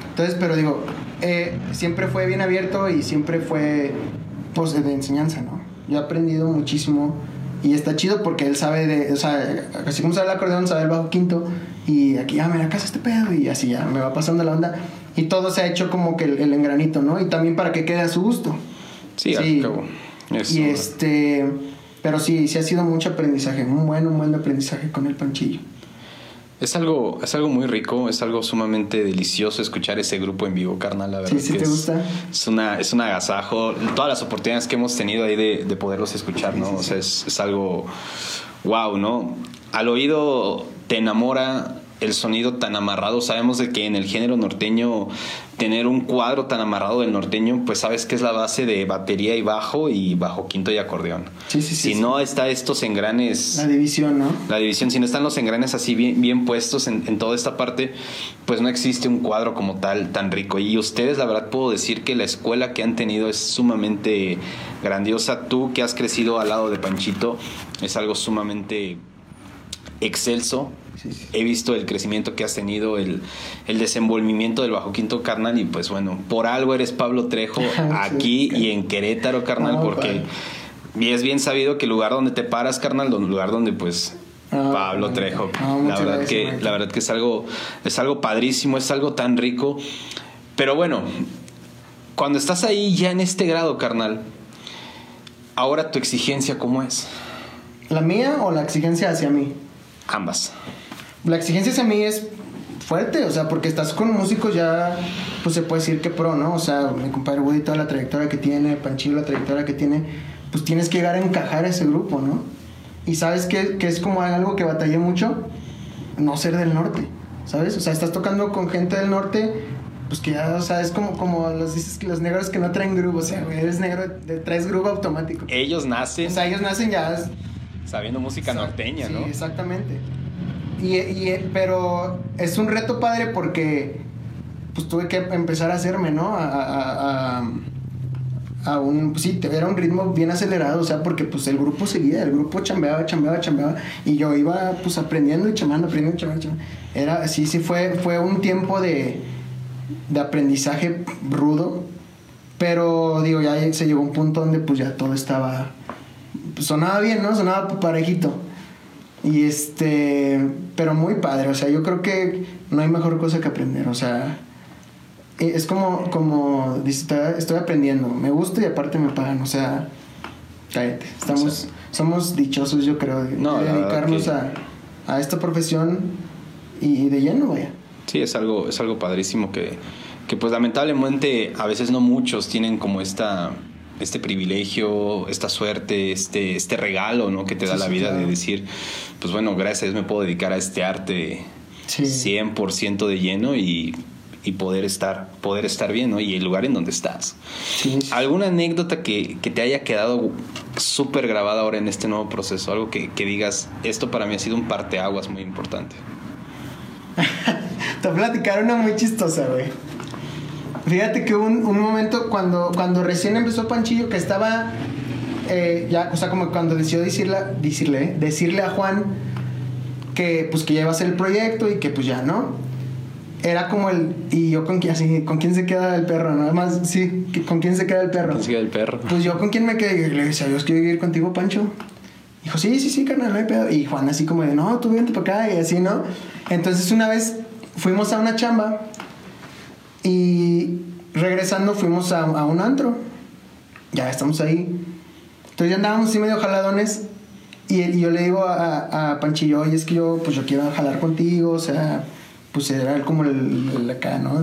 Entonces, pero digo, eh, siempre fue bien abierto y siempre fue, pues, de enseñanza, ¿no? Yo he aprendido muchísimo y está chido porque él sabe de, o sea, así como sabe el acordeón, sabe el bajo quinto y aquí, ah, mira, acá este pedo y así ya me va pasando la onda y todo se ha hecho como que el, el engranito, ¿no? Y también para que quede a su gusto. Sí, al cabo. Y este, pero sí, sí ha sido mucho aprendizaje, un buen, un buen aprendizaje con el panchillo. Es algo, es algo muy rico, es algo sumamente delicioso escuchar ese grupo en vivo, carnal. La verdad Sí, sí que te es, gusta. Es, una, es un agasajo. Todas las oportunidades que hemos tenido ahí de, de poderlos escuchar, ¿no? O sea, es, es algo wow, ¿no? Al oído te enamora el sonido tan amarrado. Sabemos de que en el género norteño tener un cuadro tan amarrado del norteño, pues sabes que es la base de batería y bajo y bajo quinto y acordeón. Sí, sí, sí, si no está estos engranes La división, ¿no? la división, si no están los engranes así bien, bien puestos en, en toda esta parte, pues no existe un cuadro como tal tan rico. Y ustedes, la verdad, puedo decir que la escuela que han tenido es sumamente grandiosa. Tú que has crecido al lado de Panchito, es algo sumamente excelso. He visto el crecimiento que has tenido, el, el desenvolvimiento del Bajo Quinto Carnal y pues bueno, por algo eres Pablo Trejo aquí y en Querétaro, carnal, No, porque y es bien sabido que el lugar donde te paras, carnal, el lugar donde pues Ah, Pablo. Trejo, Ah, la verdad gracias, que la verdad que es algo es algo padrísimo, es algo tan rico. Pero bueno, cuando estás ahí ya en este grado, carnal, ahora tu exigencia cómo es? ¿La mía o la exigencia hacia mí? Ambas. La exigencia hacia mí es fuerte, o sea, porque estás con músicos ya, pues se puede decir que pro, ¿no? O sea, mi compadre Woody, toda la trayectoria que tiene, Panchillo, la trayectoria que tiene, pues tienes que llegar a encajar a ese grupo, ¿no? Y sabes que, que es como algo que batallé mucho, no ser del norte, ¿sabes? O sea, estás tocando con gente del norte, pues que ya, o sea, es como, como los dices que los negros que no traen grupo, o sea, güey, eres negro, te- traes grupo automático. Ellos nacen O sea, ellos nacen ya sabiendo música norteña, sí, ¿no? exactamente. Y, y- pero es un reto padre porque pues tuve que empezar a hacerme, ¿no? A, a- un, pues sí, era un ritmo bien acelerado, o sea, porque pues el grupo seguía, el grupo chambeaba, chambeaba, chambeaba, y yo iba pues aprendiendo y chambeando, aprendiendo, chambeando, chambeando. Era, sí, sí, fue, fue un tiempo de, de aprendizaje rudo, pero digo, ya se llegó un punto donde pues ya todo estaba, pues, sonaba bien, ¿no? Sonaba parejito. Y este, pero muy padre, o sea, yo creo que no hay mejor cosa que aprender, o sea, e, es como, como, estoy, aprendiendo, me gusta y aparte me pagan, o sea, cállate, estamos, O sea, somos dichosos yo creo de, No, dedicarnos que- a, a esta profesión y de lleno, vaya. Sí, es algo, es algo padrísimo que, que pues lamentablemente a veces no muchos tienen como esta este privilegio, esta suerte, este, este regalo ¿no? que te da Sí, la vida claro. de decir, pues bueno, gracias a Dios me puedo dedicar a este arte Sí. 100% de lleno y, y poder, estar, poder estar bien, ¿no? Y el lugar en donde estás. Sí. ¿Alguna anécdota que, que te haya quedado súper grabada ahora en este nuevo proceso? Algo que, que digas, esto para mí ha sido un parteaguas muy importante. Te voy a platicar una muy chistosa, güey. Fíjate que un, un momento cuando, cuando recién empezó Panchillo, que estaba eh, ya, o sea, como cuando decidió decirle, decirle, ¿eh? decirle a Juan que pues que ya iba a hacer el proyecto y que pues ya, ¿no? Era como el, y yo con quién, así, con quién se queda el perro, nada más, sí, con quién se queda el perro. ¿Quién sigue el perro? Pues yo con quién me quedé, le decía, Dios, quiero ir contigo, Pancho. Dijo, sí, sí, sí, carnal, no hay pedo. Y Juan así como de, no, tú vente para acá y así, ¿no? Entonces una vez fuimos a una chamba y regresando fuimos a, un antro. Ya estamos ahí. Entonces ya andábamos así medio jaladones y, yo le digo a, a Panchillo, oye, es que yo, pues yo quiero jalar contigo, o sea, pues era como el, el acá, ¿no?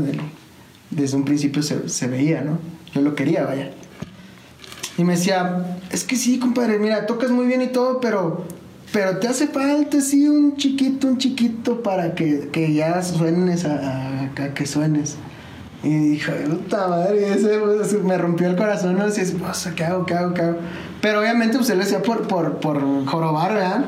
Desde un principio se, se veía, ¿no? Yo lo quería, vaya. Y me decía, es que sí, compadre, mira, tocas muy bien y todo, pero, pero te hace falta, sí, un chiquito, un chiquito para que, que ya suenes a- a que suenes. Y dije, puta madre, ese, me rompió el corazón, no sé, pues, ¿qué hago, qué hago, qué hago? Pero obviamente, pues, él lo hacía por, por, por jorobar, ¿verdad?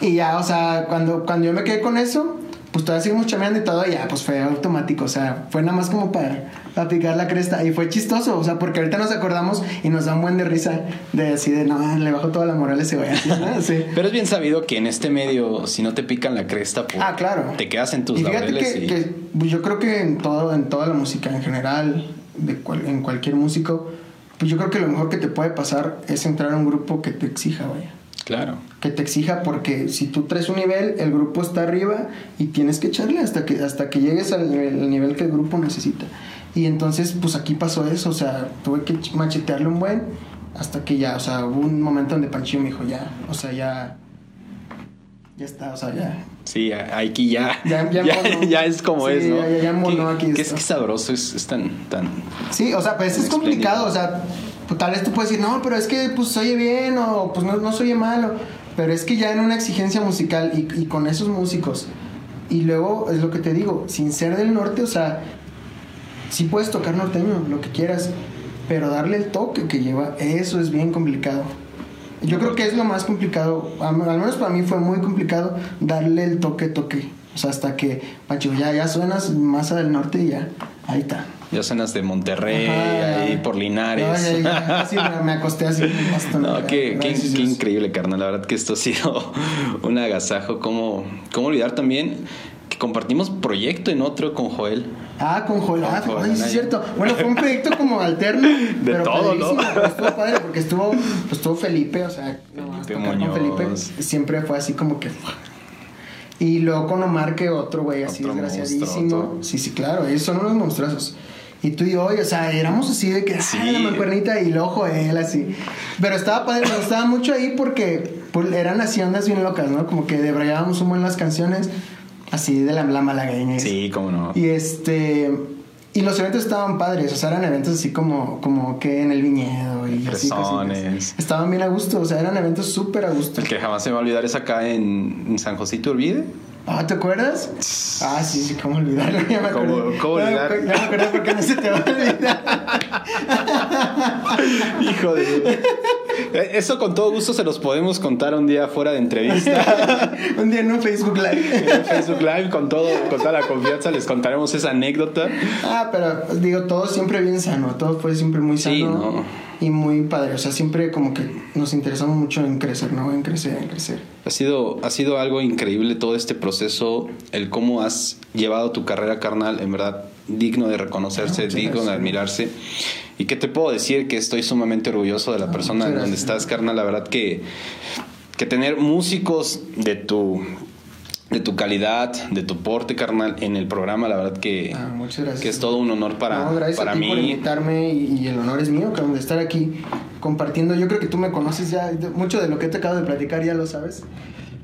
Y ya, o sea, cuando, cuando yo me quedé con eso, pues todavía seguimos chameando y todo, y ya, pues fue automático, o sea, fue nada más como para, para picar la cresta. Y fue chistoso, o sea, porque ahorita nos acordamos y nos da un buen de risa de así de, no, le bajo toda la moral a ese güey. Sí. Pero es bien sabido que en este medio, si no te pican la cresta, pues, Ah, claro. te quedas en tus y fíjate laureles. que, y- que, pues, yo creo que en todo, en toda la música en general, de cual- en cualquier músico, pues yo creo que lo mejor que te puede pasar es entrar a un grupo que te exija, vaya. Claro. Que te exija porque si tú traes un nivel, el grupo está arriba y tienes que echarle hasta que, hasta que llegues al nivel, al nivel que el grupo necesita. Y entonces, pues aquí pasó eso, o sea, tuve que ch- machetearle un buen hasta que ya, o sea, hubo un momento donde Panchillo me dijo, ya, o sea, ya, ya está, o sea, ya, Sí, aquí ya, Ya- ya ya, mono. ya es como Sí, es, ¿no? ya- ya- ya mono Qué- aquí esto. qué sabroso, es, es tan, tan... Sí, o sea, pues es complicado, o sea, pues, tal vez tú puedes decir, no, pero es que pues oye bien o pues no, no se oye mal, o- pero es que ya en una exigencia musical y, con esos músicos, y luego es lo que te digo, sin ser del norte, o sea, sí puedes tocar norteño, lo que quieras, pero darle el toque que lleva, eso es bien complicado. Yo creo que es lo más complicado, al al menos para mí fue muy complicado darle el toque, toque. O sea, hasta que, Pancho, ya, ya suenas más del norte y ya, ahí está. Ya cenas de Monterrey, Ajá. ahí por Linares. No, ya, ya, así me, me acosté así. basta, No, qué, qué- qué increíble, carnal. La verdad que esto ha sido un agasajo. ¿Cómo, cómo olvidar también que compartimos proyecto en otro con Joel? Ah, con Joel. Ah, Con Joel sí, es cierto. Bueno, fue un proyecto como alterno. pero todo, ¿no? pero Estuvo padre porque estuvo, pues, estuvo Felipe, o sea, Felipe con. Felipe siempre fue así como que. Y luego con Omar, que otro güey así Otro desgraciadísimo. monstruoso. Sí, sí, claro, ellos son unos monstruosos. Y tú y yo, o sea, éramos así de que, Sí. ah, la mancuernita y luego Joel, así. Pero estaba padre, me gustaba mucho ahí porque pues, eran así ondas bien locas, ¿no? Como que debrayábamos un buen las canciones, así de la, la malagueña. Sí, cómo no. Y este. Y los eventos estaban padres, o sea, eran eventos así como, como que en el viñedo y así. Cosillas. Estaban bien a gusto, o sea, eran eventos súper a gusto. El que jamás se me va a olvidar es acá en, San Josito Urbide. Ah, ¿te acuerdas? Ah, sí, sí, cómo olvidarlo, ya me ¿Cómo- acordé. cómo Ya me olvidar? Ya me acordé porque no se te va a olvidar. Hijo de. Eh, Eso con todo gusto se los podemos contar un día fuera de entrevista. Un día en un Facebook Live. en Facebook Live, con, todo, con toda la confianza, les contaremos esa anécdota. Ah, pero digo, todo siempre bien sano, todo fue siempre muy sano Sí, ¿no? Y muy padre, o sea, siempre como que nos interesamos mucho en crecer, ¿no? En crecer, en crecer. Ha sido, ha sido algo increíble todo este proceso, el cómo has llevado tu carrera carnal, en verdad, digno de reconocerse, Ah, digno de admirarse. Y que te puedo decir que estoy sumamente orgulloso de la persona en donde estás, carnal. La verdad que que tener músicos de tu de tu calidad, de tu porte, carnal, en el programa, la verdad que, Ah, que es todo un honor para, No, para a ti por mí. invitarme y, y el honor es mío, cabrón, de estar aquí compartiendo. Yo creo que tú me conoces ya, mucho de lo que te acabo de platicar ya lo sabes,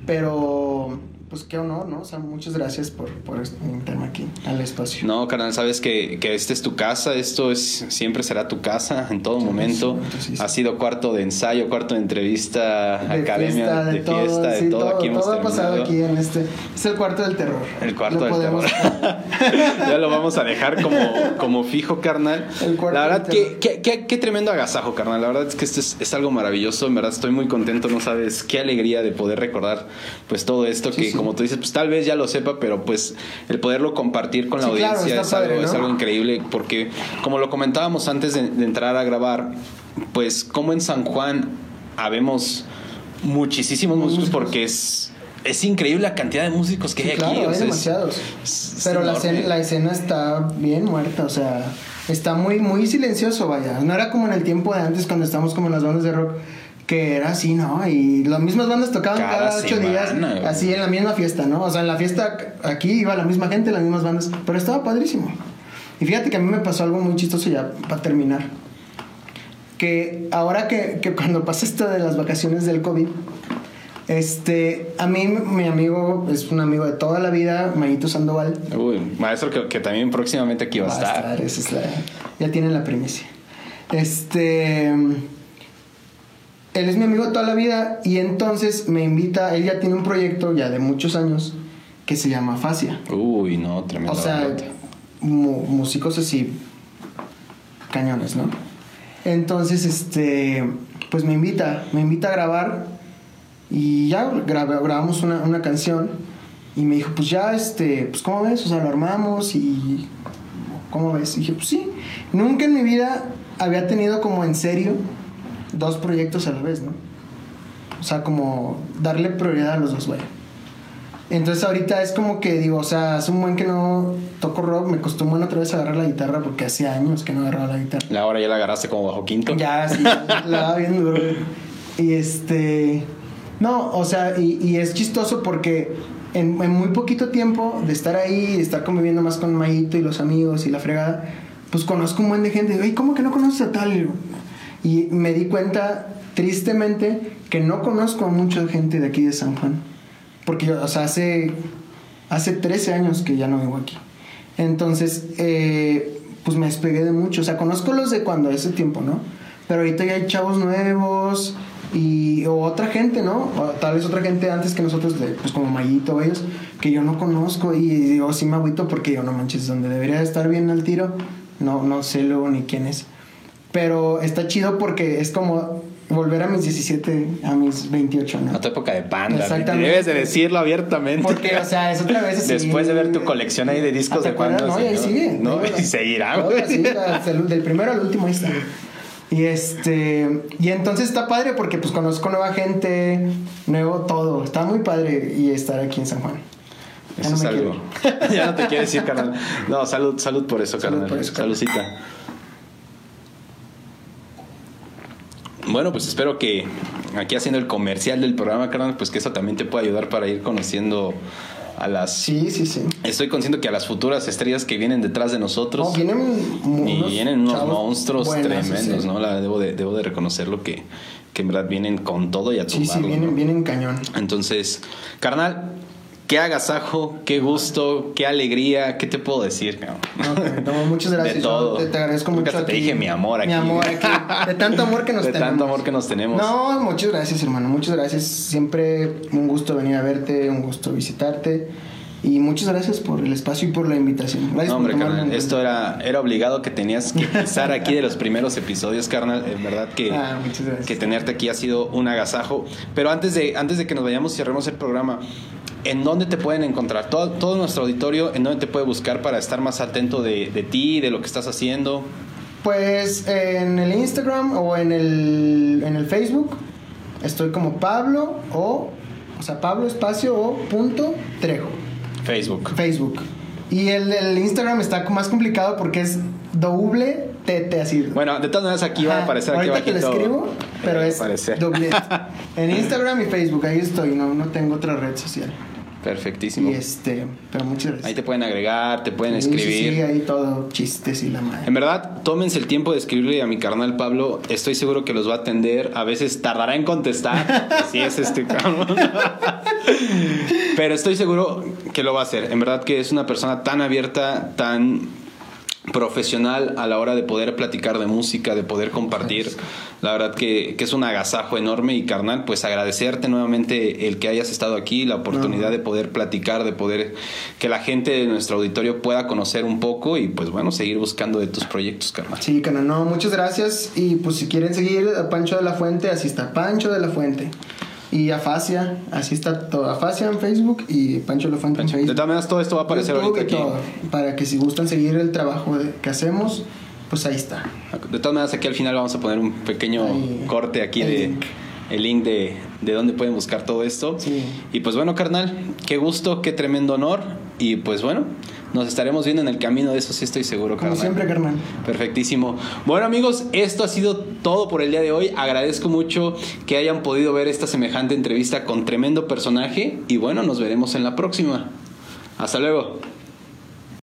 pero pues qué honor, ¿no? O sea, muchas gracias por, por invitarme aquí al espacio. No, carnal, sabes que, que esta es tu casa, esto es siempre será tu casa en todo momento. sí, sí. Ha sido cuarto de ensayo, cuarto de entrevista, De academia, fiesta, de, fiesta, de sí, todo. Aquí hemos todo ha pasado aquí en este. Es el cuarto del terror. El cuarto Lo del terror. ya lo vamos a dejar como, como fijo, carnal. El cuarto La verdad, del que- que- qué tremendo agasajo, carnal. La verdad es que esto es, es algo maravilloso. En verdad, estoy muy contento. No sabes qué alegría de poder recordar pues todo esto. Que. Como tú dices, pues tal vez ya lo sepa, pero pues el poderlo compartir con la Sí, audiencia es, algo, es algo increíble. Porque como lo comentábamos antes de, de entrar a grabar, pues como en San Juan habemos muchísimos músicos porque es... Es increíble la cantidad de músicos que Sí, hay claro, aquí. o sea, demasiados. es- es Pero la escena, la escena está bien muerta, o sea, está muy, muy silencioso, vaya. No era como en el tiempo de antes cuando estábamos como en las bandas de rock, que era así, ¿no? Y las mismas bandas tocaban Cada cada, ocho semana, días, güey. así en la misma fiesta, ¿no? O sea, en la fiesta aquí iba la misma gente, las mismas bandas, pero estaba padrísimo. Y fíjate que a mí me pasó algo muy chistoso ya para terminar. Que ahora que, que cuando pasé esto de las vacaciones del COVID, este, a mí mi amigo es un amigo de toda la vida, Mayito Sandoval. Uy, maestro que, que también próximamente aquí va a Va a estar. estar, esa es la- ya tienen la primicia. Este, él es mi amigo de toda la vida y entonces me invita, él ya tiene un proyecto ya de muchos años que se llama Facia. Uy, no, tremendo. O sea, mu- músicos así cañones, ¿no? Entonces, este, pues me invita, me invita a grabar y ya grab- grabamos una, una canción y me dijo, pues ya, este, pues ¿cómo ves? O sea, lo armamos y ¿cómo ves? Y dije, pues sí. Nunca en mi vida había tenido como en serio dos proyectos a la vez, ¿no? O sea, como darle prioridad a los dos, güey. Entonces ahorita es como que digo, o sea, hace un buen que no toco rock, me costó un buen otra vez agarrar la guitarra porque hace años que no agarraba la guitarra. La hora ya la agarraste como bajo quinto. Ya, sí, la daba bien duro. güey. Y este. No, o sea, y, y es chistoso porque en, en muy poquito tiempo de estar ahí, de estar conviviendo más con Mayito y los amigos y la fregada, pues conozco un buen de gente. "Ey, ¿cómo que no conoces a tal? Y me di cuenta, tristemente, que no conozco a mucha gente de aquí de San Juan. Porque yo, o sea, hace, hace 13 años que ya no vivo aquí. Entonces, eh, pues me despegué de mucho. O sea, conozco los de cuando ese tiempo, ¿no? Pero ahorita ya hay chavos nuevos y o otra gente, ¿no? O tal vez otra gente antes que nosotros, pues como Mayito ellos, que yo no conozco y digo, sí me agüito porque yo no manches, donde debería estar bien al tiro, no, no sé luego ni quién es. Pero está chido porque es como volver a mis 17, a mis 28, ¿no? A tu época de panda. Exactamente. Debes de decirlo abiertamente. Porque, o sea, es otra vez así. Después de ver tu colección ahí de discos ¿Te de panda. No, y ahí sigue. No, y seguirá, güey. el- del primero al último ahí está. Y este. Y entonces está padre porque pues conozco nueva gente, nuevo todo. Está muy padre y estar aquí en San Juan. Ya Eso no es me algo. ya no te quiero decir, carnal. No, salud, salud por eso, Salud carnal. por eso, carnal. Saludcita. Bueno, pues espero que aquí haciendo el comercial del programa, carnal, pues que eso también te pueda ayudar para ir conociendo a las... Sí, sí, sí. Estoy consciente que a las futuras estrellas que vienen detrás de nosotros... No, vienen y vienen unos monstruos tremendos, sí. ¿no? La, debo, de, debo de reconocerlo que, que en verdad vienen con todo y a Sí, tumbarlo, sí, vienen, ¿no? vienen cañón. Entonces, carnal, qué agasajo, qué gusto, qué alegría, ¿qué te puedo decir? cabrón? No, no, muchas gracias. De todo. Te, te agradezco mucho. hasta te dije mi amor aquí. Mi amor aquí. De tanto amor que nos De tenemos. tanto amor que nos tenemos. No, muchas gracias, hermano. Muchas gracias. Siempre un gusto venir a verte, un gusto visitarte. Y muchas gracias por el espacio y por la invitación. Gracias No, hombre, por carnal, esto era, era obligado que tenías que pisar aquí de los primeros episodios, carnal. En verdad que, Ah, que tenerte aquí ha sido un agasajo. Pero antes de, antes de que nos vayamos y cerremos el programa, ¿en dónde te pueden encontrar? Todo, todo nuestro auditorio, ¿en dónde te puede buscar para estar más atento de, de ti, de lo que estás haciendo? Pues en el Instagram o en el, en el Facebook estoy como Pablo o, o sea, Pablo espacio o punto Trejo. Facebook. Facebook. Y el, el Instagram está más complicado porque es doble Tete así. Bueno, de todas maneras aquí va a aparecer aquí Ahorita te lo escribo, pero es doble. En Instagram y Facebook, ahí estoy, no, no tengo otra red social. Perfectísimo. Y este, pero muchas gracias. Ahí te pueden agregar, te pueden Sí, escribir. Sí, ahí todo chistes y la madre. En verdad, tómense el tiempo de escribirle a mi carnal Pablo. Estoy seguro que los va a atender. A veces tardará en contestar. Así es este cabrón. Pero estoy seguro que lo va a hacer. En verdad que es una persona tan abierta, tan profesional a la hora de poder platicar de música, de poder compartir. La verdad que, que es un agasajo enorme y carnal, pues agradecerte nuevamente el que hayas estado aquí, la oportunidad de poder platicar, de poder que la gente de nuestro auditorio pueda conocer un poco y pues bueno, seguir buscando de tus proyectos, carnal. Sí, canal, no, muchas gracias. Y pues si quieren seguir a Pancho de la Fuente, así está Pancho de la Fuente. Y Afasia, así está todo. Afasia en Facebook y Pancho de la Fuente en De Facebook. todas maneras, todo esto va a aparecer YouTube ahorita aquí. todo, para que si gustan seguir el trabajo de- que hacemos, pues ahí está. De todas maneras, aquí al final vamos a poner un pequeño Ahí, corte aquí el de link. el link de, de dónde pueden buscar todo esto. Sí. Y pues bueno, carnal, qué gusto, qué tremendo honor. Y pues bueno, nos estaremos viendo en el camino, de eso sí estoy seguro, Como carnal. siempre, carnal. Perfectísimo. Bueno amigos, esto ha sido todo por el día de hoy. Agradezco mucho que hayan podido ver esta semejante entrevista con tremendo personaje y bueno, nos veremos en la próxima. Hasta luego.